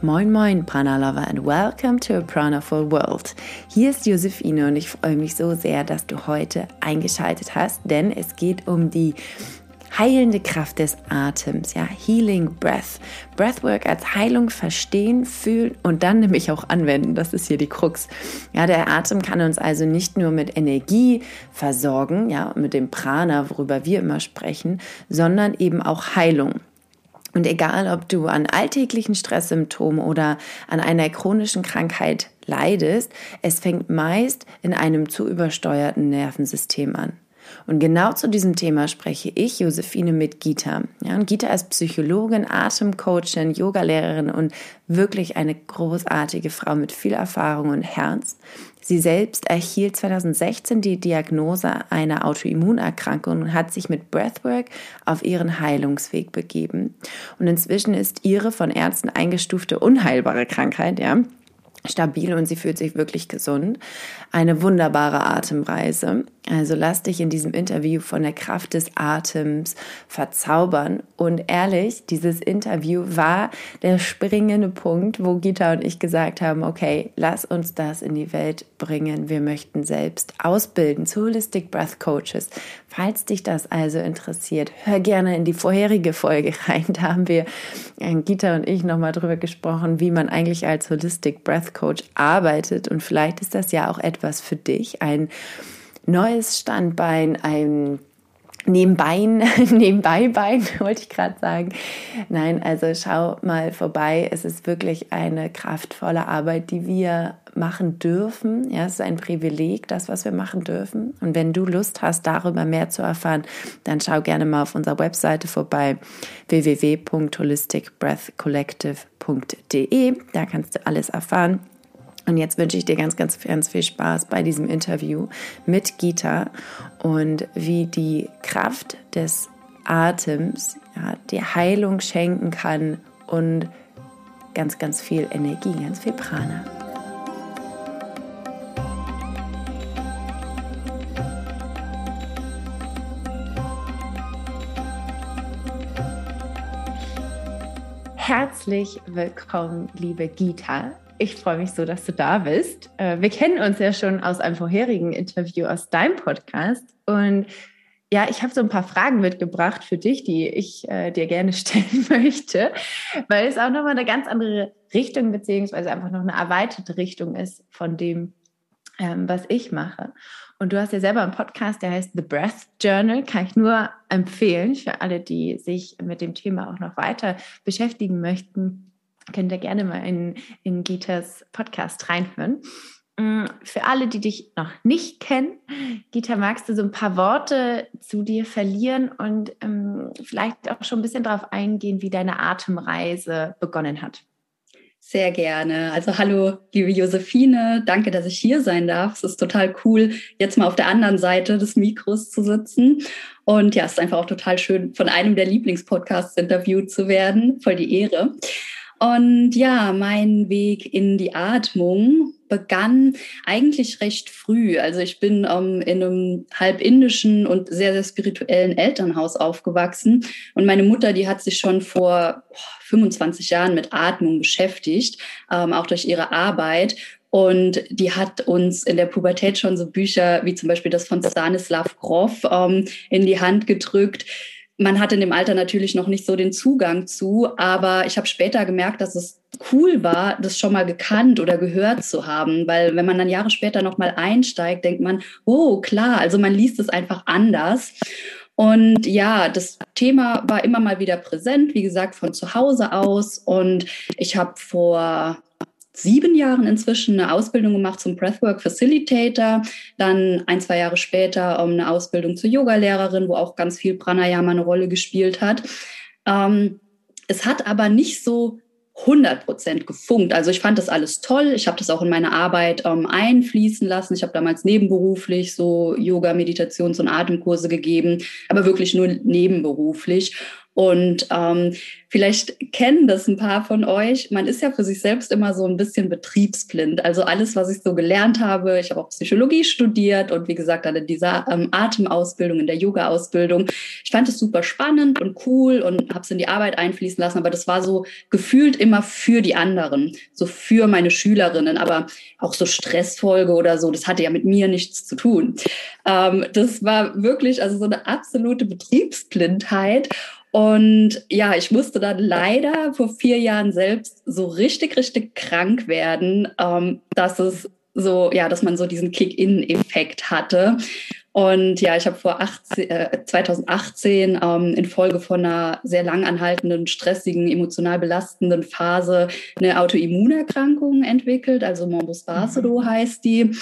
Moin Moin Prana Lover and welcome to a Pranaful World. Hier ist Josephine und ich freue mich so sehr, dass du heute eingeschaltet hast, denn es geht um die heilende Kraft des Atems, ja, Healing Breath. Breathwork als Heilung verstehen, fühlen und dann nämlich auch anwenden. Das ist hier die Krux. Ja, der Atem kann uns also nicht nur mit Energie versorgen, ja, mit dem Prana, worüber wir immer sprechen, sondern eben auch Heilung. Und egal, ob du an alltäglichen Stresssymptomen oder an einer chronischen Krankheit leidest, es fängt meist in einem zu übersteuerten Nervensystem an. Und genau zu diesem Thema spreche ich, Josephine, mit Gita. Ja, und Gita ist Psychologin, Atemcoachin, Yogalehrerin und wirklich eine großartige Frau mit viel Erfahrung und Herz. Sie selbst erhielt 2016 die Diagnose einer Autoimmunerkrankung und hat sich mit Breathwork auf ihren Heilungsweg begeben. Und inzwischen ist ihre von Ärzten eingestufte unheilbare Krankheit, ja, stabil und sie fühlt sich wirklich gesund. Eine wunderbare Atemreise. Also lass dich in diesem Interview von der Kraft des Atems verzaubern. Und ehrlich, dieses Interview war der springende Punkt, wo Gita und ich gesagt haben, okay, lass uns das in die Welt bringen. Wir möchten selbst ausbilden zu Holistic Breath Coaches. Falls dich das also interessiert, hör gerne in die vorherige Folge rein. Da haben wir, äh, Gita und ich, nochmal drüber gesprochen, wie man eigentlich als Holistic Breath Coach arbeitet. Und vielleicht ist das ja auch etwas für dich, ein neues Standbein, ein Nebenbei, nebenbei Bein, wollte ich gerade sagen. Nein, also schau mal vorbei. Es ist wirklich eine kraftvolle Arbeit, die wir machen dürfen. Ja, es ist ein Privileg, das, was wir machen dürfen. Und wenn du Lust hast, darüber mehr zu erfahren, dann schau gerne mal auf unserer Webseite vorbei, www.holisticbreathcollective.de. Da kannst du alles erfahren. Und jetzt wünsche ich dir ganz, ganz, ganz viel Spaß bei diesem Interview mit Gita und wie die Kraft des Atems ja, dir Heilung schenken kann und ganz, ganz viel Energie, ganz viel Prana. Herzlich willkommen, liebe Gita. Ich freue mich so, dass du da bist. Äh, wir kennen uns ja schon aus einem vorherigen Interview aus deinem Podcast. Und ja, ich habe so ein paar Fragen mitgebracht für dich, die ich äh, dir gerne stellen möchte, weil es auch nochmal eine ganz andere Richtung beziehungsweise einfach noch eine erweiterte Richtung ist von dem, ähm, was ich mache. Und du hast ja selber einen Podcast, der heißt The Breath Journal, kann ich nur empfehlen für alle, die sich mit dem Thema auch noch weiter beschäftigen möchten könnt ihr gerne mal in, in Gitas Podcast reinhören. Mm, für alle, die dich noch nicht kennen, Gita, magst du so ein paar Worte zu dir verlieren und ähm, vielleicht auch schon ein bisschen darauf eingehen, wie deine Atemreise begonnen hat? Sehr gerne. Also hallo, liebe Josephine, danke, dass ich hier sein darf. Es ist total cool, jetzt mal auf der anderen Seite des Mikros zu sitzen. Und ja, es ist einfach auch total schön, von einem der Lieblingspodcasts interviewt zu werden. Voll die Ehre. Und ja, mein Weg in die Atmung begann eigentlich recht früh. Also ich bin ähm, in einem halb indischen und sehr, sehr spirituellen Elternhaus aufgewachsen. Und meine Mutter, die hat sich schon vor 25 Jahren mit Atmung beschäftigt, ähm, auch durch ihre Arbeit. Und die hat uns in der Pubertät schon so Bücher wie zum Beispiel das von Stanislav Grof ähm, in die Hand gedrückt man hat in dem Alter natürlich noch nicht so den Zugang zu, aber ich habe später gemerkt, dass es cool war, das schon mal gekannt oder gehört zu haben, weil wenn man dann Jahre später noch mal einsteigt, denkt man, oh klar, also man liest es einfach anders. Und ja, das Thema war immer mal wieder präsent, wie gesagt, von zu Hause aus. Und ich habe vor sieben Jahren inzwischen eine Ausbildung gemacht zum Breathwork Facilitator, dann ein, zwei Jahre später eine Ausbildung zur Yogalehrerin, wo auch ganz viel Pranayama eine Rolle gespielt hat. Ähm, es hat aber nicht so 100 Prozent gefunkt. Also ich fand das alles toll. Ich habe das auch in meine Arbeit ähm, einfließen lassen. Ich habe damals nebenberuflich so Yoga, Meditations- und Atemkurse gegeben, aber wirklich nur nebenberuflich. Und ähm, vielleicht kennen das ein paar von euch. Man ist ja für sich selbst immer so ein bisschen betriebsblind. Also alles, was ich so gelernt habe, ich habe auch Psychologie studiert und wie gesagt in dieser ähm, Atemausbildung, in der Yoga-Ausbildung. Ich fand es super spannend und cool und habe es in die Arbeit einfließen lassen. Aber das war so gefühlt immer für die anderen, so für meine Schülerinnen. Aber auch so Stressfolge oder so, das hatte ja mit mir nichts zu tun. Ähm, das war wirklich also so eine absolute Betriebsblindheit. Und ja, ich musste dann leider vor vier Jahren selbst so richtig, richtig krank werden, ähm, dass es so, ja, dass man so diesen Kick-In-Effekt hatte. Und ja, ich habe vor 18, äh, 2018 ähm, infolge von einer sehr lang anhaltenden, stressigen, emotional belastenden Phase eine Autoimmunerkrankung entwickelt, also Morbus Basedow mhm. heißt die.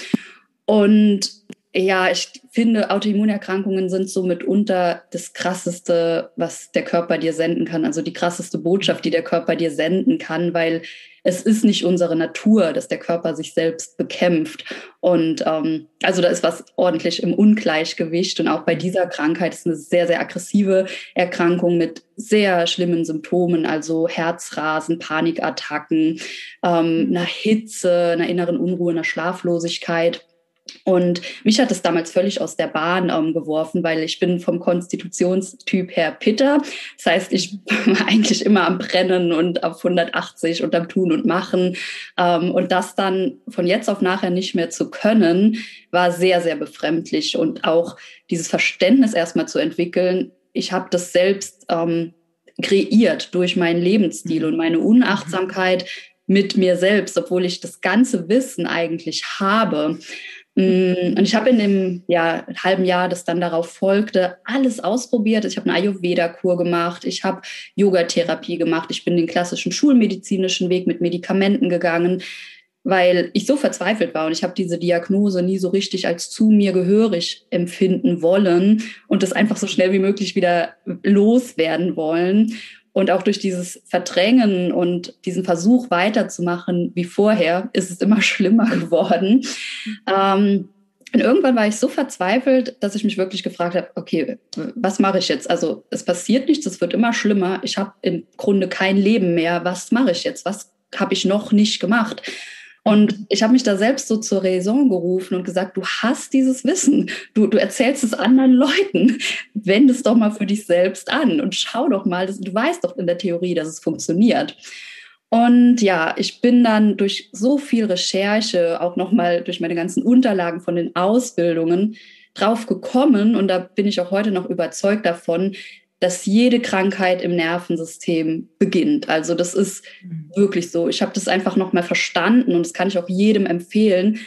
Und ja, ich finde, Autoimmunerkrankungen sind so mitunter das Krasseste, was der Körper dir senden kann. Also die krasseste Botschaft, die der Körper dir senden kann, weil es ist nicht unsere Natur, dass der Körper sich selbst bekämpft. Und ähm, also da ist was ordentlich im Ungleichgewicht. Und auch bei dieser Krankheit ist eine sehr, sehr aggressive Erkrankung mit sehr schlimmen Symptomen, also Herzrasen, Panikattacken, ähm, einer Hitze, einer inneren Unruhe, einer Schlaflosigkeit. Und mich hat es damals völlig aus der Bahn ähm, geworfen, weil ich bin vom Konstitutionstyp her Pitter. Das heißt, ich war eigentlich immer am Brennen und auf 180 und am Tun und Machen. Ähm, und das dann von jetzt auf nachher nicht mehr zu können, war sehr, sehr befremdlich. Und auch dieses Verständnis erstmal zu entwickeln, ich habe das selbst ähm, kreiert durch meinen Lebensstil und meine Unachtsamkeit mit mir selbst, obwohl ich das ganze Wissen eigentlich habe. Mm, und ich habe in dem ja, halben Jahr, das dann darauf folgte, alles ausprobiert. Ich habe eine Ayurveda-Kur gemacht, ich habe Yogatherapie gemacht, ich bin den klassischen schulmedizinischen Weg mit Medikamenten gegangen, weil ich so verzweifelt war und ich habe diese Diagnose nie so richtig als zu mir gehörig empfinden wollen und das einfach so schnell wie möglich wieder loswerden wollen. Und auch durch dieses Verdrängen und diesen Versuch weiterzumachen wie vorher, ist es immer schlimmer geworden. Ähm, und irgendwann war ich so verzweifelt, dass ich mich wirklich gefragt habe, okay, was mache ich jetzt? Also es passiert nichts, es wird immer schlimmer. Ich habe im Grunde kein Leben mehr. Was mache ich jetzt? Was habe ich noch nicht gemacht? Und ich habe mich da selbst so zur Raison gerufen und gesagt, du hast dieses Wissen, du, du erzählst es anderen Leuten, wende es doch mal für dich selbst an und schau doch mal, du weißt doch in der Theorie, dass es funktioniert. Und ja, ich bin dann durch so viel Recherche, auch nochmal durch meine ganzen Unterlagen von den Ausbildungen drauf gekommen. Und da bin ich auch heute noch überzeugt davon, dass jede Krankheit im Nervensystem beginnt. Also das ist mhm. wirklich so. Ich habe das einfach noch mal verstanden und das kann ich auch jedem empfehlen,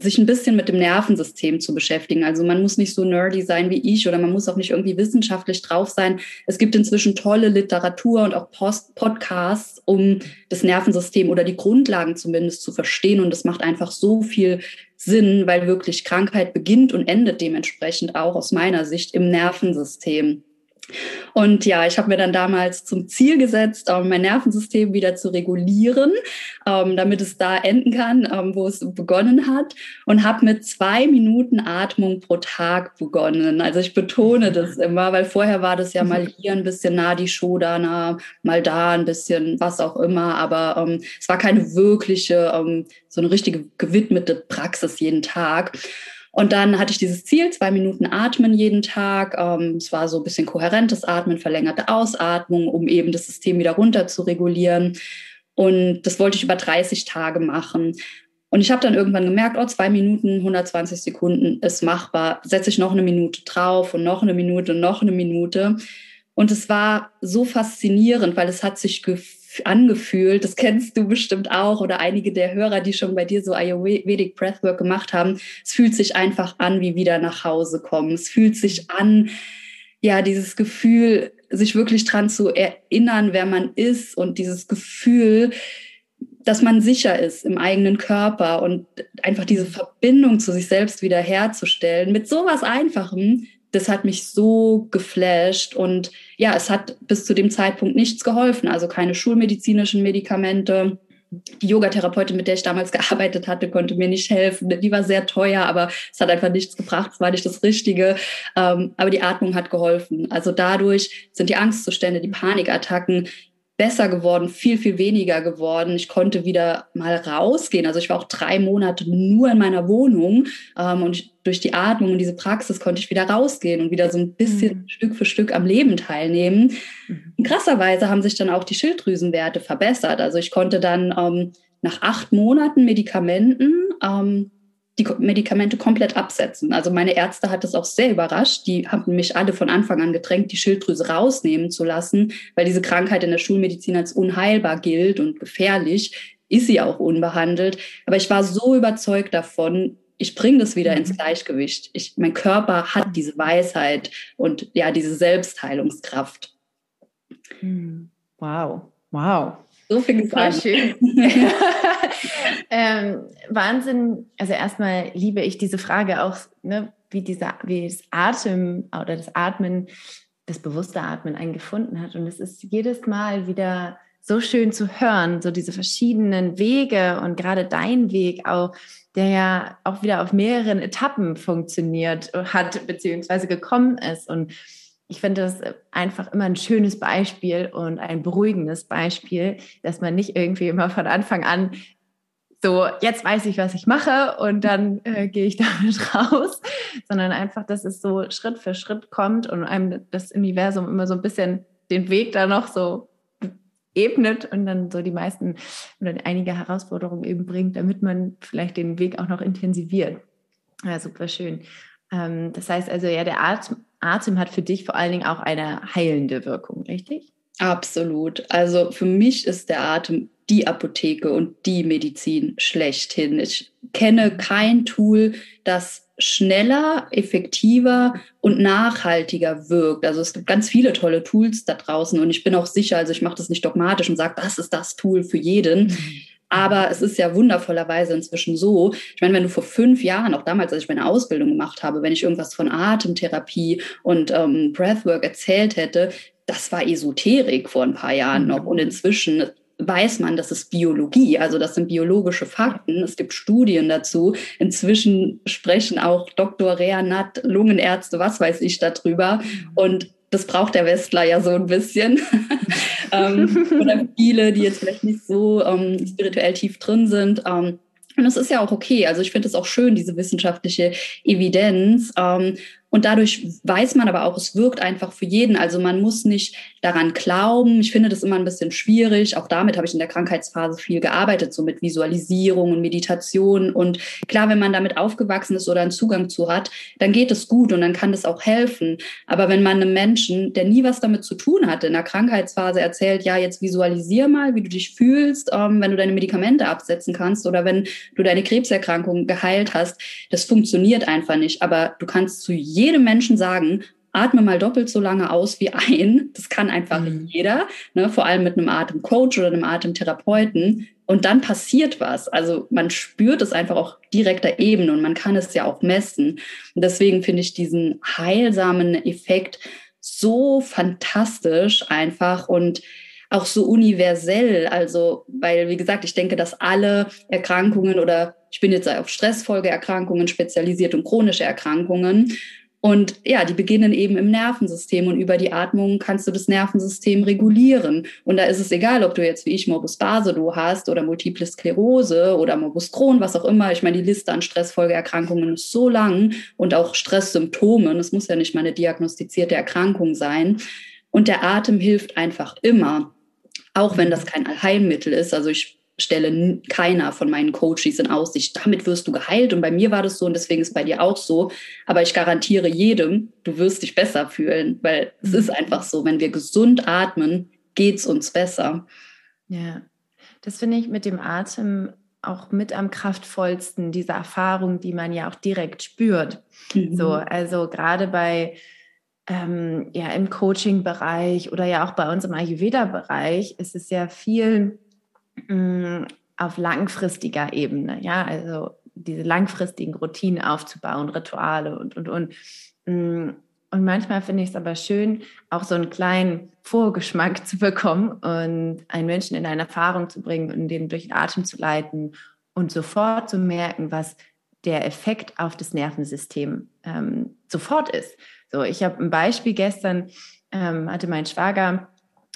sich ein bisschen mit dem Nervensystem zu beschäftigen. Also man muss nicht so nerdy sein wie ich oder man muss auch nicht irgendwie wissenschaftlich drauf sein. Es gibt inzwischen tolle Literatur und auch Post Podcasts, um das Nervensystem oder die Grundlagen zumindest zu verstehen. Und das macht einfach so viel Sinn, weil wirklich Krankheit beginnt und endet dementsprechend auch aus meiner Sicht im Nervensystem. Und ja, ich habe mir dann damals zum Ziel gesetzt, ähm, mein Nervensystem wieder zu regulieren, ähm, damit es da enden kann, ähm, wo es begonnen hat. Und habe mit zwei Minuten Atmung pro Tag begonnen. Also ich betone das immer, weil vorher war das ja mal hier ein bisschen Nadi Shodana, mal da ein bisschen was auch immer. Aber ähm, es war keine wirkliche, ähm, so eine richtige gewidmete Praxis jeden Tag. Und dann hatte ich dieses Ziel, zwei Minuten atmen jeden Tag. Ähm, es war so ein bisschen kohärentes Atmen, verlängerte Ausatmung, um eben das System wieder runter zu regulieren. Und das wollte ich über 30 Tage machen. Und ich habe dann irgendwann gemerkt, oh, zwei Minuten, 120 Sekunden ist machbar. Setze ich noch eine Minute drauf und noch eine Minute und noch eine Minute. Und es war so faszinierend, weil es hat sich gefühlt angefühlt. Das kennst du bestimmt auch oder einige der Hörer, die schon bei dir so Ayurvedic Breathwork gemacht haben. Es fühlt sich einfach an, wie wieder nach Hause kommen. Es fühlt sich an, ja, dieses Gefühl, sich wirklich dran zu erinnern, wer man ist und dieses Gefühl, dass man sicher ist im eigenen Körper und einfach diese Verbindung zu sich selbst wieder herzustellen mit sowas Einfachem, das hat mich so geflasht und ja, es hat bis zu dem Zeitpunkt nichts geholfen, also keine schulmedizinischen Medikamente. die Yogatherapeutin, mit der ich damals gearbeitet hatte, konnte mir nicht helfen. Die war sehr teuer, aber es hat einfach nichts gebracht. Es war nicht das Richtige. Ähm, aber die Atmung hat geholfen. Also dadurch sind die Angstzustände, die Panikattacken besser geworden, viel, viel weniger geworden. Ich konnte wieder mal rausgehen. Also ich war auch drei Monate nur in meiner Wohnung ähm, und ich, durch die Atmung und diese Praxis konnte ich wieder rausgehen und wieder so ein bisschen mhm. Stück für Stück am Leben teilnehmen. Mhm. krasserweise haben sich dann auch die Schilddrüsenwerte verbessert. Also ich konnte dann ähm, nach acht Monaten Medikamenten ähm, die Medikamente komplett absetzen. Also meine Ärzte hat das auch sehr überrascht. Die haben mich alle von Anfang an gedrängt, die Schilddrüse rausnehmen zu lassen, weil diese Krankheit in der Schulmedizin als unheilbar gilt und gefährlich. Ist sie auch unbehandelt. Aber ich war so überzeugt davon, ich bringe das wieder ins mhm. Gleichgewicht. Ich, mein Körper hat diese Weisheit und ja, diese Selbstheilungskraft. Hm. Wow, wow. So fing es an. schön. ähm, Wahnsinn. Also erstmal liebe ich diese Frage auch, ne, wie dieser, wie das Atem oder das Atmen, das bewusste Atmen einen gefunden hat. Und es ist jedes Mal wieder so schön zu hören, so diese verschiedenen Wege und gerade dein Weg auch, der ja auch wieder auf mehreren Etappen funktioniert hat, beziehungsweise gekommen ist. Und ich finde das einfach immer ein schönes Beispiel und ein beruhigendes Beispiel, dass man nicht irgendwie immer von Anfang an so, jetzt weiß ich, was ich mache und dann äh, gehe ich damit raus, sondern einfach, dass es so Schritt für Schritt kommt und einem das Universum immer so ein bisschen den Weg da noch so ebnet und dann so die meisten oder einige Herausforderungen eben bringt, damit man vielleicht den Weg auch noch intensiviert. Ja, super schön. Ähm, das heißt also, ja, der Atem, Atem hat für dich vor allen Dingen auch eine heilende Wirkung, richtig? Absolut. Also für mich ist der Atem die Apotheke und die Medizin schlechthin. Ich kenne kein Tool, das schneller, effektiver und nachhaltiger wirkt. Also es gibt ganz viele tolle Tools da draußen und ich bin auch sicher, also ich mache das nicht dogmatisch und sage, das ist das Tool für jeden. Mhm. Aber es ist ja wundervollerweise inzwischen so, ich meine, wenn du vor fünf Jahren, auch damals, als ich meine Ausbildung gemacht habe, wenn ich irgendwas von Atemtherapie und ähm, Breathwork erzählt hätte, das war Esoterik vor ein paar Jahren noch. Und inzwischen weiß man, das ist Biologie, also das sind biologische Fakten. Es gibt Studien dazu. Inzwischen sprechen auch Dr. Reanat, Lungenärzte, was weiß ich darüber. Und das braucht der Westler ja so ein bisschen. ähm, oder viele, die jetzt vielleicht nicht so ähm, spirituell tief drin sind. Ähm, und das ist ja auch okay. Also ich finde es auch schön, diese wissenschaftliche Evidenz. Ähm, und dadurch weiß man aber auch, es wirkt einfach für jeden. Also man muss nicht daran glauben. Ich finde das immer ein bisschen schwierig. Auch damit habe ich in der Krankheitsphase viel gearbeitet, so mit Visualisierung und Meditation. Und klar, wenn man damit aufgewachsen ist oder einen Zugang zu hat, dann geht es gut und dann kann das auch helfen. Aber wenn man einem Menschen, der nie was damit zu tun hatte, in der Krankheitsphase erzählt, ja, jetzt visualisier mal, wie du dich fühlst, ähm, wenn du deine Medikamente absetzen kannst oder wenn du deine Krebserkrankung geheilt hast, das funktioniert einfach nicht. Aber du kannst zu jedem Menschen sagen, atme mal doppelt so lange aus wie ein. Das kann einfach mhm. jeder, ne? vor allem mit einem Atemcoach oder einem Atemtherapeuten. Und dann passiert was. Also man spürt es einfach auch direkter Ebene und man kann es ja auch messen. Und deswegen finde ich diesen heilsamen Effekt so fantastisch einfach und auch so universell. Also, weil, wie gesagt, ich denke, dass alle Erkrankungen oder ich bin jetzt auf Stressfolgeerkrankungen spezialisiert und chronische Erkrankungen. Und ja, die beginnen eben im Nervensystem und über die Atmung kannst du das Nervensystem regulieren. Und da ist es egal, ob du jetzt wie ich Morbus Basedow hast oder Multiple Sklerose oder Morbus Crohn, was auch immer. Ich meine, die Liste an Stressfolgeerkrankungen ist so lang und auch Stresssymptomen. Es muss ja nicht mal eine diagnostizierte Erkrankung sein. Und der Atem hilft einfach immer. Auch wenn das kein Allheilmittel ist. Also ich stelle keiner von meinen Coaches in Aussicht, damit wirst du geheilt. Und bei mir war das so und deswegen ist bei dir auch so. Aber ich garantiere jedem, du wirst dich besser fühlen, weil es ist einfach so, wenn wir gesund atmen, geht es uns besser. Ja, das finde ich mit dem Atem auch mit am kraftvollsten, diese Erfahrung, die man ja auch direkt spürt. Mhm. So, also gerade bei ähm, ja im Coaching-Bereich oder ja auch bei uns im Ayurveda-Bereich ist es ja viel Mm, auf langfristiger Ebene, ja, also diese langfristigen Routinen aufzubauen, Rituale und, und, und. Mm, und manchmal finde ich es aber schön, auch so einen kleinen Vorgeschmack zu bekommen und einen Menschen in eine Erfahrung zu bringen und den durch den Atem zu leiten und sofort zu merken, was der Effekt auf das Nervensystem ähm, sofort ist. So, ich habe ein Beispiel gestern, ähm, hatte mein Schwager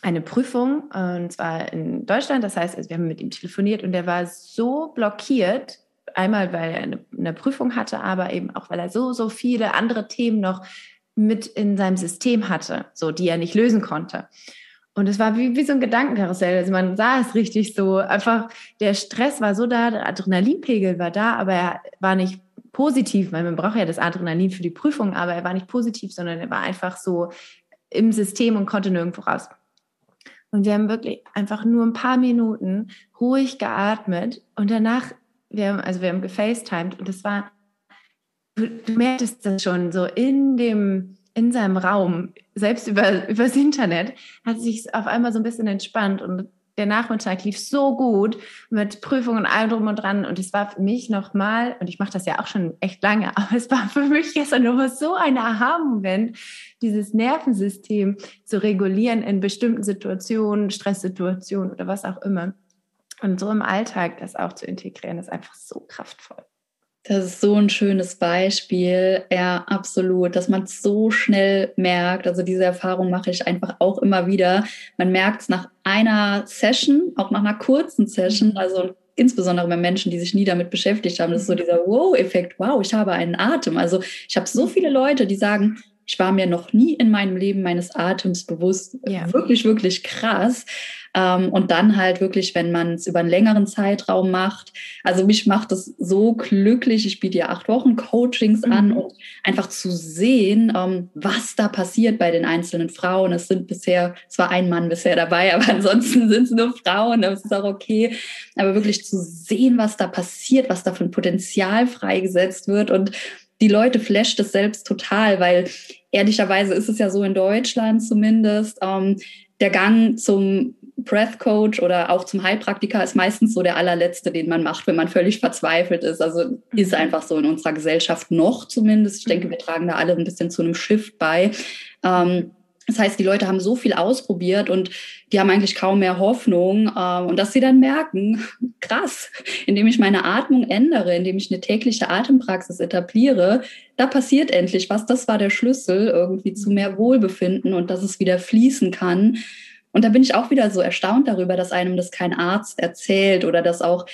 eine Prüfung und zwar in Deutschland. Das heißt, also wir haben mit ihm telefoniert und er war so blockiert, einmal weil er eine, eine Prüfung hatte, aber eben auch weil er so, so viele andere Themen noch mit in seinem System hatte, so die er nicht lösen konnte. Und es war wie, wie so ein Gedankenkarussell. Also man sah es richtig so. Einfach der Stress war so da, der Adrenalinpegel war da, aber er war nicht positiv, weil man braucht ja das Adrenalin für die Prüfung, aber er war nicht positiv, sondern er war einfach so im System und konnte nirgendwo raus. Und wir haben wirklich einfach nur ein paar Minuten ruhig geatmet und danach, wir haben, also wir haben gefacetimed und es war, du, du merktest das schon so in dem, in seinem Raum, selbst über, übers Internet, hat sich auf einmal so ein bisschen entspannt und der Nachmittag lief so gut mit Prüfungen und allem drum und dran. Und es war für mich nochmal, und ich mache das ja auch schon echt lange, aber es war für mich gestern nochmal so ein Aha-Moment, dieses Nervensystem zu regulieren in bestimmten Situationen, Stresssituationen oder was auch immer. Und so im Alltag das auch zu integrieren, ist einfach so kraftvoll. Das ist so ein schönes Beispiel. Ja, absolut, dass man es so schnell merkt. Also diese Erfahrung mache ich einfach auch immer wieder. Man merkt es nach einer Session, auch nach einer kurzen Session. Mhm. Also insbesondere bei Menschen, die sich nie damit beschäftigt haben. Das ist so dieser Wow-Effekt. Wow, ich habe einen Atem. Also ich habe so viele Leute, die sagen, ich war mir noch nie in meinem Leben meines Atems bewusst. Ja. Wirklich, wirklich krass. Ähm, und dann halt wirklich, wenn man es über einen längeren Zeitraum macht. Also mich macht es so glücklich. Ich biete ja acht Wochen Coachings mhm. an und einfach zu sehen, ähm, was da passiert bei den einzelnen Frauen. Es sind bisher, es war ein Mann bisher dabei, aber ansonsten sind es nur Frauen. Das ist auch okay. Aber wirklich zu sehen, was da passiert, was da für ein Potenzial freigesetzt wird und die Leute flasht es selbst total, weil ehrlicherweise ist es ja so in Deutschland zumindest, ähm, der Gang zum Breath Coach oder auch zum Heilpraktiker ist meistens so der allerletzte, den man macht, wenn man völlig verzweifelt ist. Also ist mhm. einfach so in unserer Gesellschaft noch zumindest. Ich denke, wir tragen da alle ein bisschen zu einem Shift bei. Ähm, das heißt, die Leute haben so viel ausprobiert und die haben eigentlich kaum mehr Hoffnung. Äh, und dass sie dann merken, krass, indem ich meine Atmung ändere, indem ich eine tägliche Atempraxis etabliere, da passiert endlich was. Das war der Schlüssel irgendwie zu mehr Wohlbefinden und dass es wieder fließen kann. Und da bin ich auch wieder so erstaunt darüber, dass einem das kein Arzt erzählt oder dass auch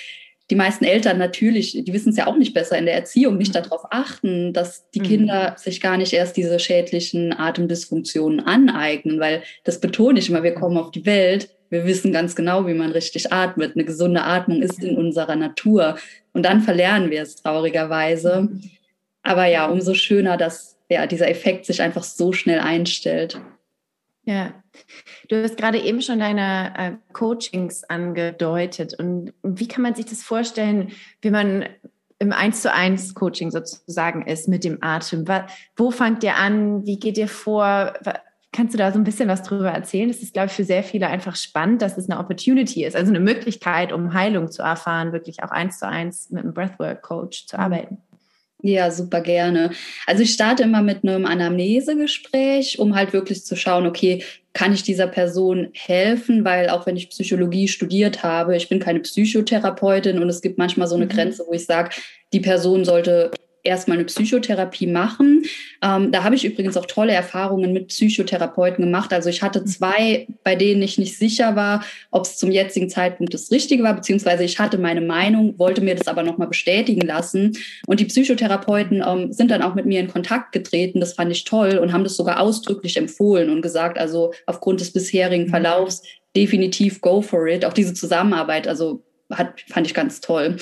die meisten Eltern natürlich, die wissen es ja auch nicht besser in der Erziehung, nicht mhm. darauf achten, dass die mhm. Kinder sich gar nicht erst diese schädlichen Atemdysfunktionen aneignen, weil das betone ich immer, wir kommen auf die Welt, wir wissen ganz genau, wie man richtig atmet. Eine gesunde Atmung ist in unserer Natur. Und dann verlernen wir es traurigerweise. Mhm. Aber ja, umso schöner, dass ja, dieser Effekt sich einfach so schnell einstellt. Ja, du hast gerade eben schon deine äh, Coachings angedeutet. Und wie kann man sich das vorstellen, wie man im Eins zu eins Coaching sozusagen ist mit dem Atem? Wo fangt ihr an? Wie geht ihr vor? Kannst du da so ein bisschen was drüber erzählen? Das ist, glaube ich, für sehr viele einfach spannend, dass es eine Opportunity ist, also eine Möglichkeit, um Heilung zu erfahren, wirklich auch eins zu eins mit einem Breathwork-Coach zu mhm. arbeiten. Ja, super gerne. Also ich starte immer mit einem Anamnesegespräch, um halt wirklich zu schauen, okay, kann ich dieser Person helfen? Weil auch wenn ich Psychologie studiert habe, ich bin keine Psychotherapeutin und es gibt manchmal so eine mhm. Grenze, wo ich sage, die Person sollte erstmal eine Psychotherapie machen. Ähm, da habe ich übrigens auch tolle Erfahrungen mit Psychotherapeuten gemacht. Also ich hatte zwei, bei denen ich nicht sicher war, ob es zum jetzigen Zeitpunkt das Richtige war, beziehungsweise ich hatte meine Meinung, wollte mir das aber nochmal bestätigen lassen. Und die Psychotherapeuten ähm, sind dann auch mit mir in Kontakt getreten. Das fand ich toll und haben das sogar ausdrücklich empfohlen und gesagt, also aufgrund des bisherigen mhm. Verlaufs definitiv go for it. Auch diese Zusammenarbeit, also hat, fand ich ganz toll.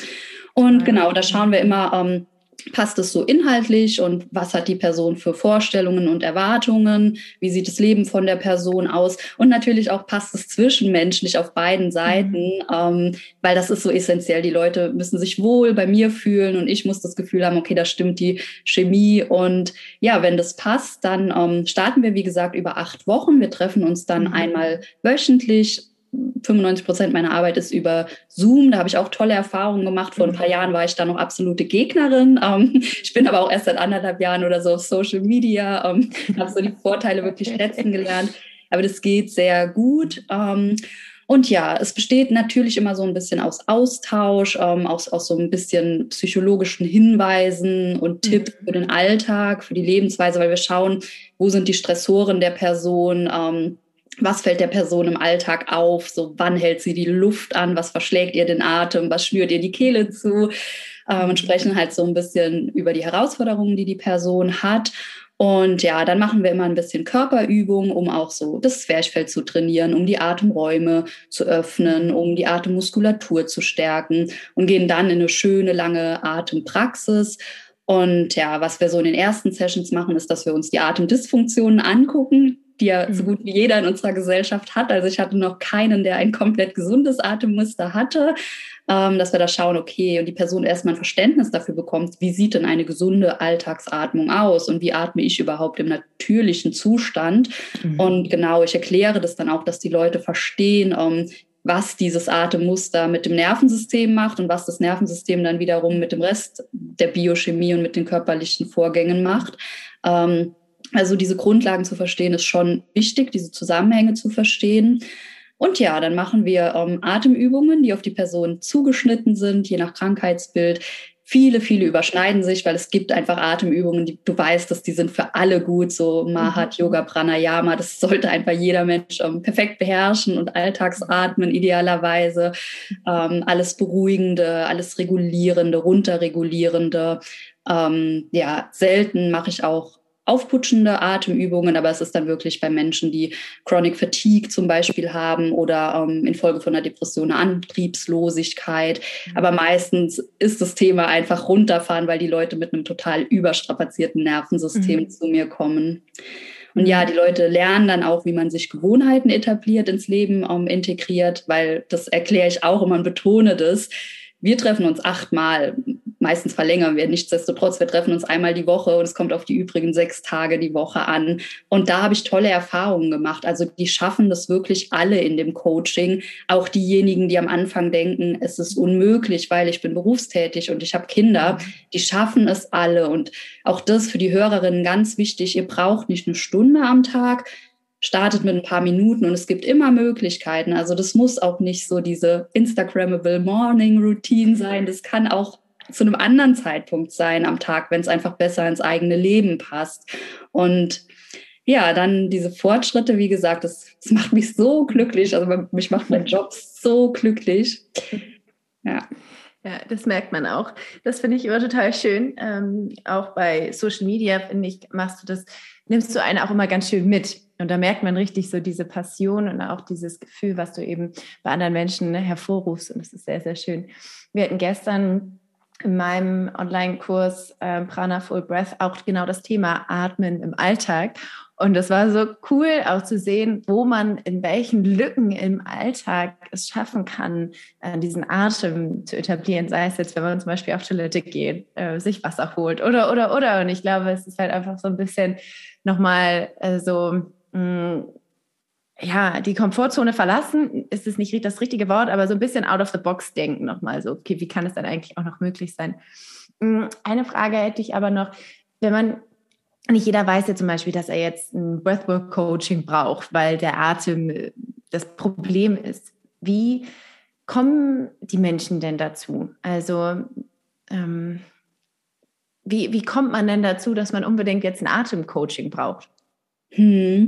Und genau, da schauen wir immer, ähm, passt es so inhaltlich und was hat die Person für Vorstellungen und Erwartungen, wie sieht das Leben von der Person aus und natürlich auch passt es zwischenmenschlich auf beiden Seiten, mhm. ähm, weil das ist so essentiell. Die Leute müssen sich wohl bei mir fühlen und ich muss das Gefühl haben, okay, da stimmt die Chemie und ja, wenn das passt, dann ähm, starten wir, wie gesagt, über acht Wochen. Wir treffen uns dann mhm. einmal wöchentlich 95 Prozent meiner Arbeit ist über Zoom. Da habe ich auch tolle Erfahrungen gemacht. Vor ein paar Jahren war ich da noch absolute Gegnerin. Ähm, ich bin aber auch erst seit anderthalb Jahren oder so auf Social Media, ähm, habe so die Vorteile wirklich schätzen gelernt. Aber das geht sehr gut. Ähm, und ja, es besteht natürlich immer so ein bisschen aus Austausch, ähm, aus, aus so ein bisschen psychologischen Hinweisen und mhm. Tipps für den Alltag, für die Lebensweise, weil wir schauen, wo sind die Stressoren der Person, ähm, was fällt der Person im Alltag auf, so wann hält sie die Luft an, was verschlägt ihr den Atem, was schnürt ihr die Kehle zu? Ähm, und sprechen halt so ein bisschen über die Herausforderungen, die die Person hat. Und ja, dann machen wir immer ein bisschen Körperübung, um auch so das Zwerchfell zu trainieren, um die Atemräume zu öffnen, um die Atemmuskulatur zu stärken und gehen dann in eine schöne lange Atempraxis. Und ja, was wir so in den ersten Sessions machen, ist, dass wir uns die Atemdysfunktionen angucken, die ja so mhm. gut wie jeder in unserer Gesellschaft hat. Also ich hatte noch keinen, der ein komplett gesundes Atemmuster hatte, ähm, dass wir da schauen, okay, und die Person erstmal ein Verständnis dafür bekommt, wie sieht denn eine gesunde Alltagsatmung aus und wie atme ich überhaupt im natürlichen Zustand. Mhm. Und genau, ich erkläre das dann auch, dass die Leute verstehen, ähm, was dieses Atemmuster mit dem Nervensystem macht und was das Nervensystem dann wiederum mit dem Rest der Biochemie und mit den körperlichen Vorgängen macht. Ähm, also diese Grundlagen zu verstehen ist schon wichtig, diese Zusammenhänge zu verstehen. Und ja, dann machen wir ähm, Atemübungen, die auf die Person zugeschnitten sind, je nach Krankheitsbild. Viele, viele überschneiden sich, weil es gibt einfach Atemübungen, die du weißt, dass die sind für alle gut, so Mahat, mhm. Yoga, Pranayama. Das sollte einfach jeder Mensch ähm, perfekt beherrschen und Alltagsatmen idealerweise. Ähm, alles Beruhigende, alles Regulierende, runterregulierende. Ähm, ja, selten mache ich auch aufputschende Atemübungen, aber es ist dann wirklich bei Menschen, die Chronic Fatigue zum Beispiel haben oder ähm, infolge von einer Depression eine Antriebslosigkeit. Mhm. Aber meistens ist das Thema einfach runterfahren, weil die Leute mit einem total überstrapazierten Nervensystem mhm. zu mir kommen. Und ja, die Leute lernen dann auch, wie man sich Gewohnheiten etabliert, ins Leben um, integriert, weil das erkläre ich auch immer und betone das. Wir treffen uns achtmal meistens verlängern wir. Nichtsdestotrotz, wir treffen uns einmal die Woche und es kommt auf die übrigen sechs Tage die Woche an. Und da habe ich tolle Erfahrungen gemacht. Also die schaffen das wirklich alle in dem Coaching. Auch diejenigen, die am Anfang denken, es ist unmöglich, weil ich bin berufstätig und ich habe Kinder, die schaffen es alle. Und auch das für die Hörerinnen ganz wichtig. Ihr braucht nicht eine Stunde am Tag, startet mit ein paar Minuten und es gibt immer Möglichkeiten. Also das muss auch nicht so diese Instagrammable Morning Routine sein. Das kann auch zu einem anderen Zeitpunkt sein am Tag, wenn es einfach besser ins eigene Leben passt. Und ja, dann diese Fortschritte, wie gesagt, das, das macht mich so glücklich. Also mich macht mein Job so glücklich. Ja. Ja, das merkt man auch. Das finde ich immer total schön. Ähm, auch bei Social Media, finde ich, machst du das, nimmst du einen auch immer ganz schön mit. Und da merkt man richtig so diese Passion und auch dieses Gefühl, was du eben bei anderen Menschen hervorrufst. Und das ist sehr, sehr schön. Wir hatten gestern in meinem Online-Kurs äh, Prana Full Breath auch genau das Thema Atmen im Alltag. Und das war so cool auch zu sehen, wo man in welchen Lücken im Alltag es schaffen kann, äh, diesen Atem zu etablieren. Sei es jetzt, wenn man zum Beispiel auf Toilette geht, äh, sich Wasser holt oder, oder, oder. Und ich glaube, es ist halt einfach so ein bisschen nochmal äh, so, mh, mm, ja, die Komfortzone verlassen, ist es nicht das richtige Wort, aber so ein bisschen out of the box denken nochmal. So, okay, wie kann es dann eigentlich auch noch möglich sein? Mm, eine Frage hätte ich aber noch, wenn man, nicht jeder weiß ja zum Beispiel, dass er jetzt ein Breathwork-Coaching braucht, weil der Atem äh, das Problem ist. Wie kommen die Menschen denn dazu? Also, ähm, wie, wie kommt man denn dazu, dass man unbedingt jetzt ein Atemcoaching braucht? Hm.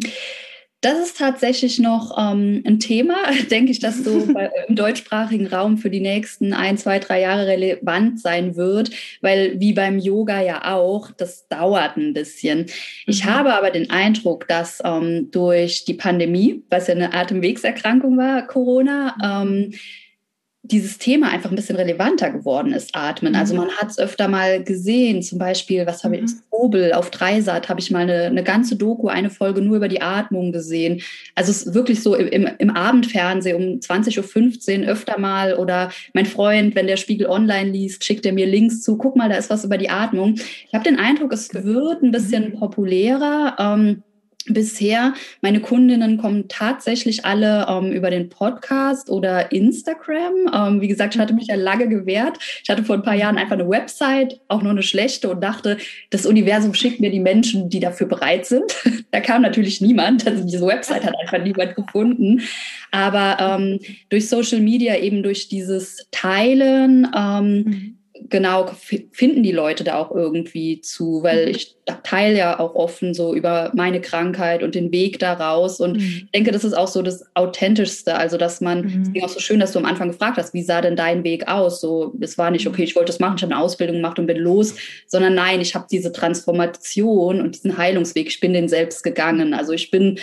Das ist tatsächlich noch ähm, ein Thema, denke ich, dass so bei, im deutschsprachigen Raum für die nächsten ein, zwei, drei Jahre relevant sein wird, weil wie beim Yoga ja auch, das dauert ein bisschen. Ich mhm. habe aber den Eindruck, dass ähm, durch die Pandemie, was ja eine Atemwegserkrankung war, Corona, ähm, dieses Thema einfach ein bisschen relevanter geworden ist, Atmen. Also mhm. man hat es öfter mal gesehen, zum Beispiel, was habe ich, mhm. Obel auf Dreisat habe ich mal eine, eine ganze Doku, eine Folge nur über die Atmung gesehen. Also es ist wirklich so im, im Abendfernsehen um 20.15 Uhr öfter mal oder mein Freund, wenn der Spiegel online liest, schickt er mir Links zu, guck mal, da ist was über die Atmung. Ich habe den Eindruck, es wird ein bisschen mhm. populärer. Ähm, bisher. Meine Kundinnen kommen tatsächlich alle ähm, über den Podcast oder Instagram. Ähm, wie gesagt, ich hatte mich ja lange gewehrt. Ich hatte vor ein paar Jahren einfach eine Website, auch nur eine schlechte und dachte, das Universum schickt mir die Menschen, die dafür bereit sind. da kam natürlich niemand. Also diese Website hat einfach niemand gefunden. Aber ähm, durch Social Media, eben durch dieses Teilen, ähm, mhm genau finden die Leute da auch irgendwie zu, weil mhm. ich teile ja auch offen so über meine Krankheit und den Weg daraus und mhm. ich denke, das ist auch so das authentischste, also dass man mhm. es ging auch so schön, dass du am Anfang gefragt hast, wie sah denn dein Weg aus? So, es war nicht okay, ich wollte das machen, ich habe eine Ausbildung gemacht und bin los, sondern nein, ich habe diese Transformation und diesen Heilungsweg, ich bin den selbst gegangen. Also ich bin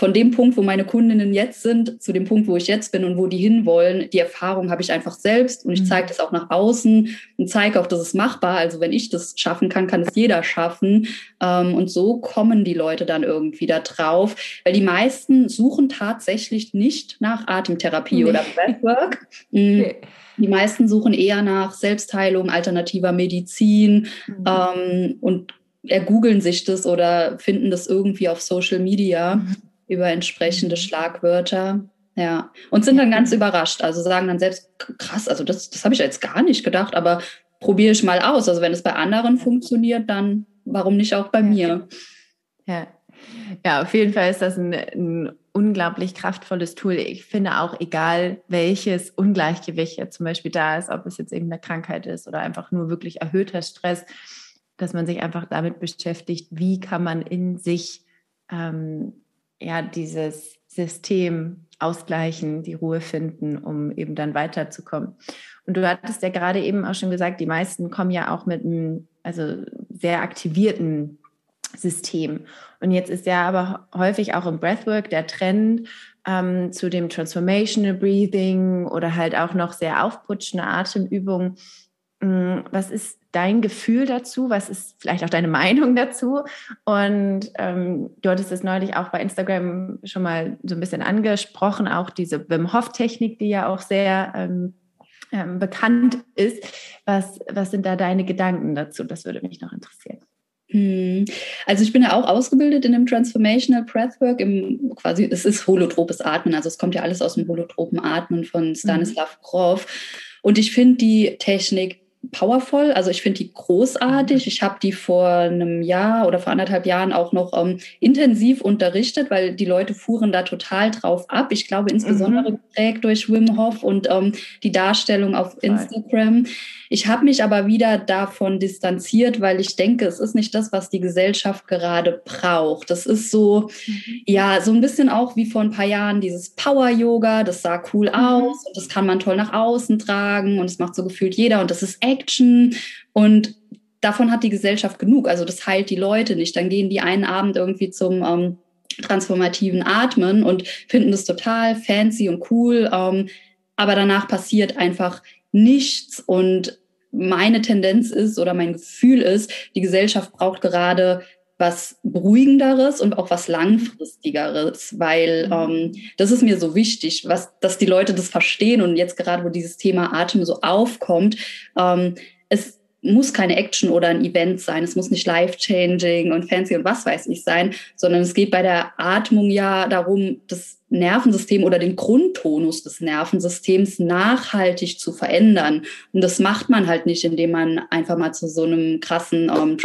von dem Punkt, wo meine Kundinnen jetzt sind, zu dem Punkt, wo ich jetzt bin und wo die hinwollen, die Erfahrung habe ich einfach selbst und ich mhm. zeige das auch nach außen und zeige auch, dass es machbar. Also wenn ich das schaffen kann, kann es jeder schaffen. Ähm, und so kommen die Leute dann irgendwie da drauf, weil die meisten suchen tatsächlich nicht nach Atemtherapie nee. oder Breathwork. Mhm. Okay. Die meisten suchen eher nach Selbstheilung, alternativer Medizin mhm. ähm, und ergoogeln sich das oder finden das irgendwie auf Social Media. Mhm über entsprechende mhm. Schlagwörter. Ja, und sind dann ganz überrascht. Also sagen dann selbst, krass, also das, das habe ich jetzt gar nicht gedacht, aber probiere ich mal aus. Also wenn es bei anderen funktioniert, dann warum nicht auch bei mir? Ja. Ja, auf jeden Fall ist das ein, ein unglaublich kraftvolles Tool. Ich finde auch, egal welches Ungleichgewicht jetzt zum Beispiel da ist, ob es jetzt eben eine Krankheit ist oder einfach nur wirklich erhöhter Stress, dass man sich einfach damit beschäftigt, wie kann man in sich ähm, ja dieses System ausgleichen, die Ruhe finden, um eben dann weiterzukommen. Und du hattest ja gerade eben auch schon gesagt, die meisten kommen ja auch mit einem also sehr aktivierten System. Und jetzt ist ja aber häufig auch im Breathwork der Trend ähm, zu dem Transformational Breathing oder halt auch noch sehr aufputschende Atemübungen. Mm, was ist dein Gefühl dazu? Was ist vielleicht auch deine Meinung dazu? Und ähm, du hattest es neulich auch bei Instagram schon mal so ein bisschen angesprochen, auch diese Wim Hof-Technik, die ja auch sehr ähm, ähm, bekannt ist. Was, was sind da deine Gedanken dazu? Das würde mich noch interessieren. Hm. Also ich bin ja auch ausgebildet in dem Transformational Breathwork, im quasi, es ist holotropes Atmen, also es kommt ja alles aus dem holotropen Atmen von Stanislav mhm. Grof. Und ich finde die Technik powerful. Also ich finde die großartig. Ich habe die vor einem Jahr oder vor anderthalb Jahren auch noch ähm, intensiv unterrichtet, weil die Leute fuhren da total drauf ab. Ich glaube insbesondere mhm. geprägt durch Wim Hof und ähm, die Darstellung auf Instagram. Ich habe mich aber wieder davon distanziert, weil ich denke, es ist nicht das, was die Gesellschaft gerade braucht. Das ist so, mhm. ja, so ein bisschen auch wie vor ein paar Jahren dieses Power-Yoga. Das sah cool mhm. aus und das kann man toll nach außen tragen und es macht so gefühlt jeder und das ist Action und davon hat die Gesellschaft genug. Also das heilt die Leute nicht. Dann gehen die einen Abend irgendwie zum ähm, transformativen Atmen und finden das total fancy und cool. Ähm, aber danach passiert einfach nichts und meine Tendenz ist oder mein Gefühl ist, die Gesellschaft braucht gerade was Beruhigenderes und auch was Langfristigeres, weil mhm. ähm, das ist mir so wichtig, was, dass die Leute das verstehen und jetzt gerade, wo dieses Thema Atem so aufkommt, ähm, es muss keine Action oder ein Event sein, es muss nicht life-changing und fancy und was weiß ich sein, sondern es geht bei der Atmung ja darum, das Nervensystem oder den Grundtonus des Nervensystems nachhaltig zu verändern. Und das macht man halt nicht, indem man einfach mal zu so einem krassen um, ähm,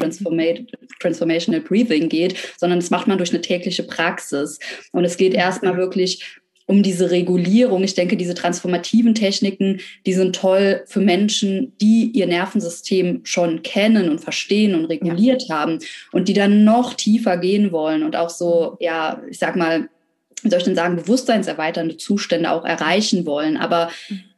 Transformational Breathing geht, sondern das macht man durch eine tägliche Praxis. Und es geht erstmal wirklich um diese Regulierung. Ich denke, diese transformativen Techniken, die sind toll für Menschen, die ihr Nervensystem schon kennen und verstehen und reguliert ja. haben und die dann noch tiefer gehen wollen und auch so, ja, ich sag mal, wie soll ich denn sagen, bewusstseinserweiternde Zustände auch erreichen wollen. Aber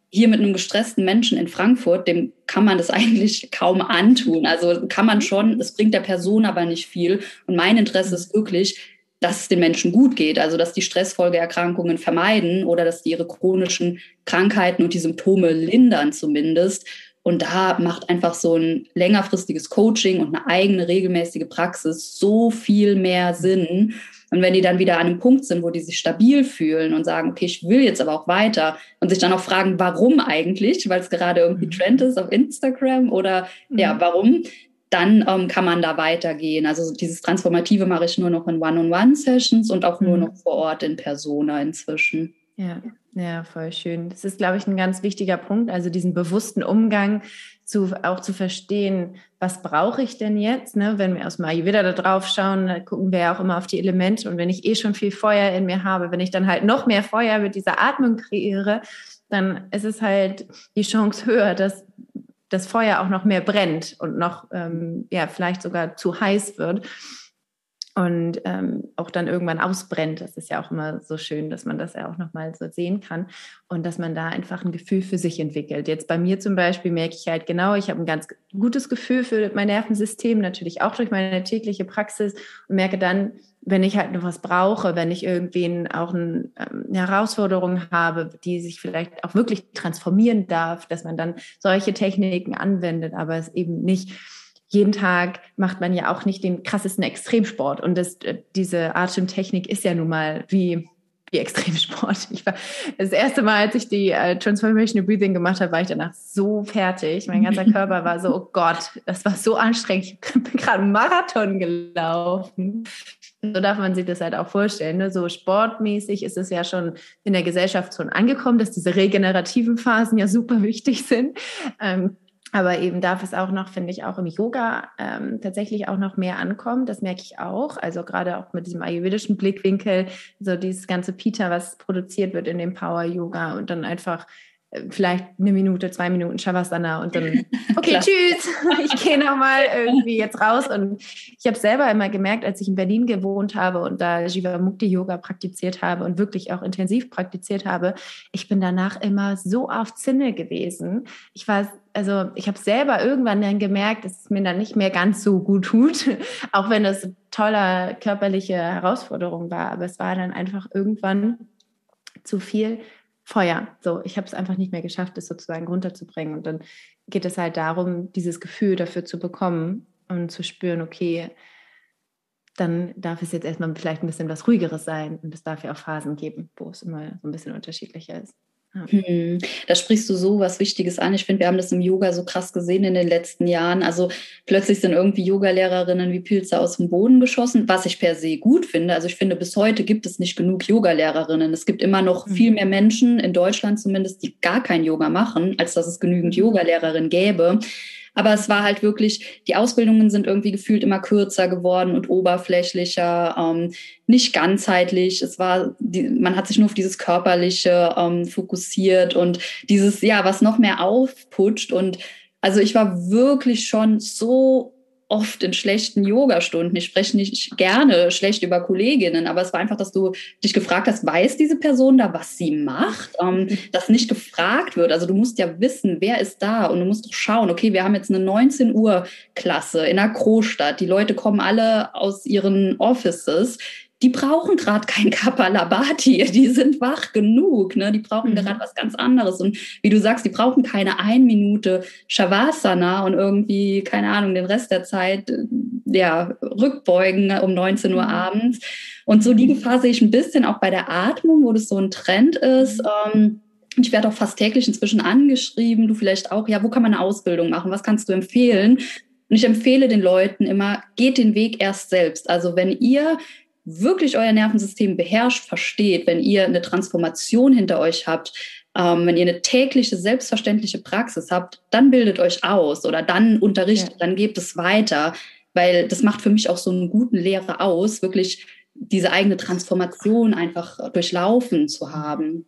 hier mit einem gestressten Menschen in Frankfurt, dem kann man das eigentlich kaum antun. Also kann man schon, es bringt der Person aber nicht viel. Und mein Interesse ist wirklich, dass es den Menschen gut geht, also dass die Stressfolgeerkrankungen vermeiden oder dass die ihre chronischen Krankheiten und die Symptome lindern zumindest. Und da macht einfach so ein längerfristiges Coaching und eine eigene regelmäßige Praxis so viel mehr Sinn. Und wenn die dann wieder an einem Punkt sind, wo die sich stabil fühlen und sagen, okay, ich will jetzt aber auch weiter und sich dann auch fragen, warum eigentlich, weil es gerade irgendwie mhm. Trend ist auf Instagram oder mhm. ja, warum, dann ähm, kann man da weitergehen. Also dieses Transformative mache ich nur noch in One-on-One-Sessions und auch nur mhm. noch vor Ort in Persona inzwischen. Ja, ja, voll schön. Das ist, glaube ich, ein ganz wichtiger Punkt. Also diesen bewussten Umgang zu, auch zu verstehen, was brauche ich denn jetzt? Ne? Wenn wir aus dem Ayurveda da drauf schauen, dann gucken wir ja auch immer auf die Elemente. Und wenn ich eh schon viel Feuer in mir habe, wenn ich dann halt noch mehr Feuer mit dieser Atmung kreiere, dann ist es halt die Chance höher, dass das Feuer auch noch mehr brennt und noch, ähm, ja, vielleicht sogar zu heiß wird und ähm, auch dann irgendwann ausbrennt. Das ist ja auch immer so schön, dass man das ja auch nochmal so sehen kann und dass man da einfach ein Gefühl für sich entwickelt. Jetzt bei mir zum Beispiel merke ich halt genau, ich habe ein ganz gutes Gefühl für mein Nervensystem, natürlich auch durch meine tägliche Praxis und merke dann, wenn ich halt noch was brauche, wenn ich irgendwie auch ein, ähm, eine Herausforderung habe, die sich vielleicht auch wirklich transformieren darf, dass man dann solche Techniken anwendet, aber es eben nicht jeden Tag macht man ja auch nicht den krassesten Extremsport. Und das, äh, diese Atemtechnik ist ja nun mal wie, wie Extremsport. Ich war, das erste Mal, als ich die äh, Transformational Breathing gemacht habe, war ich danach so fertig. Mein ganzer Körper war so, oh Gott, das war so anstrengend. Ich bin gerade einen Marathon gelaufen. So darf man sich das halt auch vorstellen. Ne? So sportmäßig ist es ja schon in der Gesellschaft schon angekommen, dass diese regenerativen Phasen ja super wichtig sind. Ähm, aber eben darf es auch noch, finde ich, auch im Yoga ähm, tatsächlich auch noch mehr ankommen. Das merke ich auch. Also gerade auch mit diesem ayurvedischen Blickwinkel, so dieses ganze Pita, was produziert wird in dem Power Yoga und dann einfach vielleicht eine Minute, zwei Minuten Shavasana und dann, okay, tschüss, ich gehe nochmal irgendwie jetzt raus. Und ich habe selber immer gemerkt, als ich in Berlin gewohnt habe und da Jivamukti Yoga praktiziert habe und wirklich auch intensiv praktiziert habe, ich bin danach immer so auf Zinne gewesen. Ich war, also ich habe selber irgendwann dann gemerkt, dass es mir dann nicht mehr ganz so gut tut, auch wenn es toller körperliche Herausforderung war. Aber es war dann einfach irgendwann zu viel Feuer. So, ich habe es einfach nicht mehr geschafft, das sozusagen runterzubringen. Und dann geht es halt darum, dieses Gefühl dafür zu bekommen und zu spüren, okay, dann darf es jetzt erstmal vielleicht ein bisschen was ruhigeres sein. Und es darf ja auch Phasen geben, wo es immer so ein bisschen unterschiedlicher ist. Hm, da sprichst du so was Wichtiges an. Ich finde, wir haben das im Yoga so krass gesehen in den letzten Jahren. Also plötzlich sind irgendwie Yogalehrerinnen wie Pilze aus dem Boden geschossen, was ich per se gut finde. Also ich finde, bis heute gibt es nicht genug Yogalehrerinnen. Es gibt immer noch viel hm. mehr Menschen, in Deutschland zumindest, die gar kein Yoga machen, als dass es genügend hm. Yogalehrerinnen gäbe. Aber es war halt wirklich, die Ausbildungen sind irgendwie gefühlt immer kürzer geworden und oberflächlicher, ähm, nicht ganzheitlich. Es war, die, man hat sich nur auf dieses Körperliche ähm, fokussiert und dieses, ja, was noch mehr aufputscht. Und also ich war wirklich schon so oft in schlechten Yogastunden. Ich spreche nicht gerne schlecht über Kolleginnen, aber es war einfach, dass du dich gefragt hast, weiß diese Person da, was sie macht, ähm, dass nicht gefragt wird. Also du musst ja wissen, wer ist da und du musst doch schauen, okay, wir haben jetzt eine 19 Uhr Klasse in der Großstadt. Die Leute kommen alle aus ihren Offices die brauchen gerade kein Kapalabhati, die sind wach genug, ne? die brauchen mhm. gerade was ganz anderes. Und wie du sagst, die brauchen keine ein Minute Shavasana und irgendwie, keine Ahnung, den Rest der Zeit ja, rückbeugen um 19 Uhr mhm. abends. Und so die mhm. Gefahr sehe ich ein bisschen auch bei der Atmung, wo das so ein Trend ist. Mhm. Ähm, ich werde auch fast täglich inzwischen angeschrieben, du vielleicht auch, ja, wo kann man eine Ausbildung machen? Was kannst du empfehlen? Und ich empfehle den Leuten immer, geht den Weg erst selbst. Also wenn ihr wirklich euer Nervensystem beherrscht, versteht, wenn ihr eine Transformation hinter euch habt, ähm, wenn ihr eine tägliche, selbstverständliche Praxis habt, dann bildet euch aus oder dann unterrichtet, ja. dann gebt es weiter, weil das macht für mich auch so einen guten Lehrer aus, wirklich diese eigene Transformation einfach durchlaufen zu haben.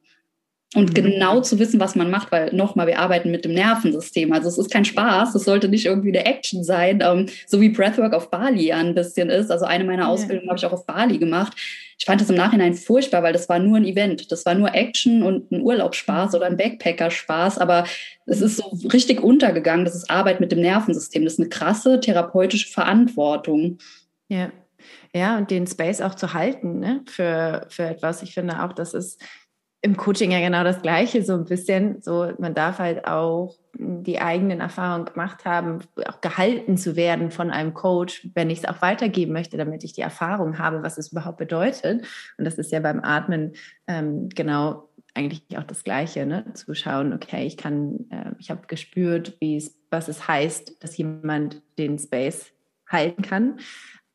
Und mhm. genau zu wissen, was man macht, weil nochmal, wir arbeiten mit dem Nervensystem. Also es ist kein Spaß, es sollte nicht irgendwie eine Action sein, ähm, so wie Breathwork auf Bali ja ein bisschen ist. Also eine meiner Ausbildungen ja. habe ich auch auf Bali gemacht. Ich fand das im Nachhinein furchtbar, weil das war nur ein Event. Das war nur Action und ein Urlaubsspaß oder ein Backpacker-Spaß. Aber es ist so richtig untergegangen. Das ist Arbeit mit dem Nervensystem. Das ist eine krasse therapeutische Verantwortung. Ja. Ja, und den Space auch zu halten ne? für, für etwas. Ich finde auch, das ist im Coaching ja genau das Gleiche, so ein bisschen. So, man darf halt auch die eigenen Erfahrungen gemacht haben, auch gehalten zu werden von einem Coach, wenn ich es auch weitergeben möchte, damit ich die Erfahrung habe, was es überhaupt bedeutet. Und das ist ja beim Atmen ähm, genau eigentlich auch das Gleiche, ne? zu schauen, okay, ich kann, äh, ich habe gespürt, wie es was es heißt, dass jemand den Space halten kann.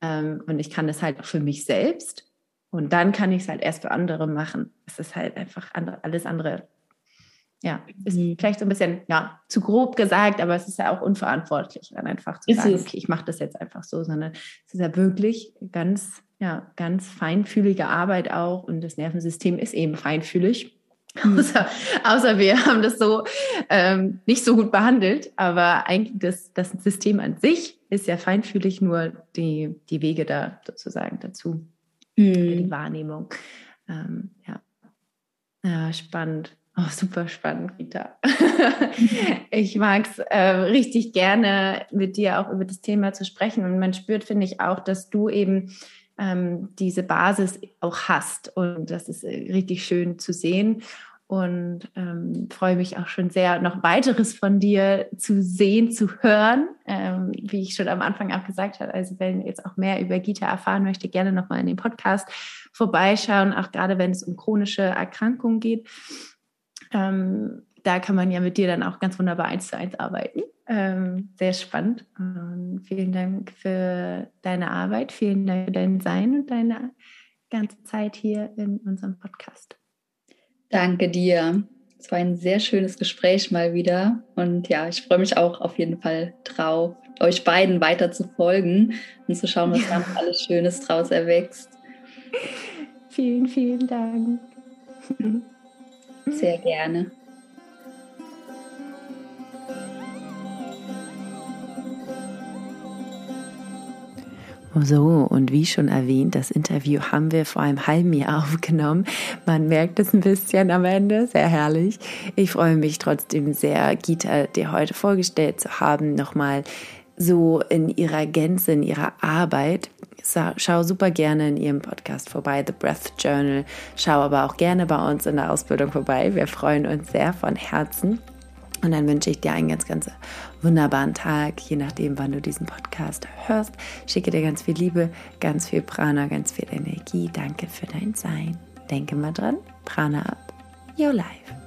Ähm, und ich kann das halt auch für mich selbst. Und dann kann ich es halt erst für andere machen. Es ist halt einfach andere, alles andere. Ja, ist mhm. vielleicht so ein bisschen ja, zu grob gesagt, aber es ist ja auch unverantwortlich, dann einfach zu ist sagen, es? okay, ich mache das jetzt einfach so, sondern es ist ja wirklich ganz, ja, ganz feinfühlige Arbeit auch und das Nervensystem ist eben feinfühlig. Mhm. Außer, außer wir haben das so ähm, nicht so gut behandelt, aber eigentlich das, das System an sich ist ja feinfühlig, nur die, die Wege da sozusagen dazu, mhm. die Wahrnehmung. Ähm, ja. ja, spannend. Oh, super spannend, Rita. ich mag es äh, richtig gerne, mit dir auch über das Thema zu sprechen. Und man spürt, finde ich, auch, dass du eben ähm, diese Basis auch hast. Und das ist äh, richtig schön zu sehen. Und ähm, freue mich auch schon sehr, noch weiteres von dir zu sehen, zu hören. Ähm, wie ich schon am Anfang auch gesagt habe, also wenn jetzt auch mehr über Gita erfahren möchte, gerne nochmal in den Podcast vorbeischauen, auch gerade wenn es um chronische Erkrankungen geht. Ähm, da kann man ja mit dir dann auch ganz wunderbar eins zu eins arbeiten. Ähm, sehr spannend. Und vielen Dank für deine Arbeit, vielen Dank für dein Sein und deine ganze Zeit hier in unserem Podcast. Danke dir. Es war ein sehr schönes Gespräch mal wieder. Und ja, ich freue mich auch auf jeden Fall drauf, euch beiden weiter zu folgen und zu schauen, was ja. da noch alles Schönes draus erwächst. Vielen, vielen Dank. Sehr gerne. So, und wie schon erwähnt, das Interview haben wir vor einem halben Jahr aufgenommen. Man merkt es ein bisschen am Ende, sehr herrlich. Ich freue mich trotzdem sehr, Gita dir heute vorgestellt zu haben, nochmal so in ihrer Gänze, in ihrer Arbeit. Schau super gerne in ihrem Podcast vorbei, The Breath Journal. Schau aber auch gerne bei uns in der Ausbildung vorbei. Wir freuen uns sehr von Herzen. Und dann wünsche ich dir einen ganz, ganz wunderbaren Tag, je nachdem, wann du diesen Podcast hörst. Schicke dir ganz viel Liebe, ganz viel Prana, ganz viel Energie. Danke für dein Sein. Denke mal dran, Prana ab, your life.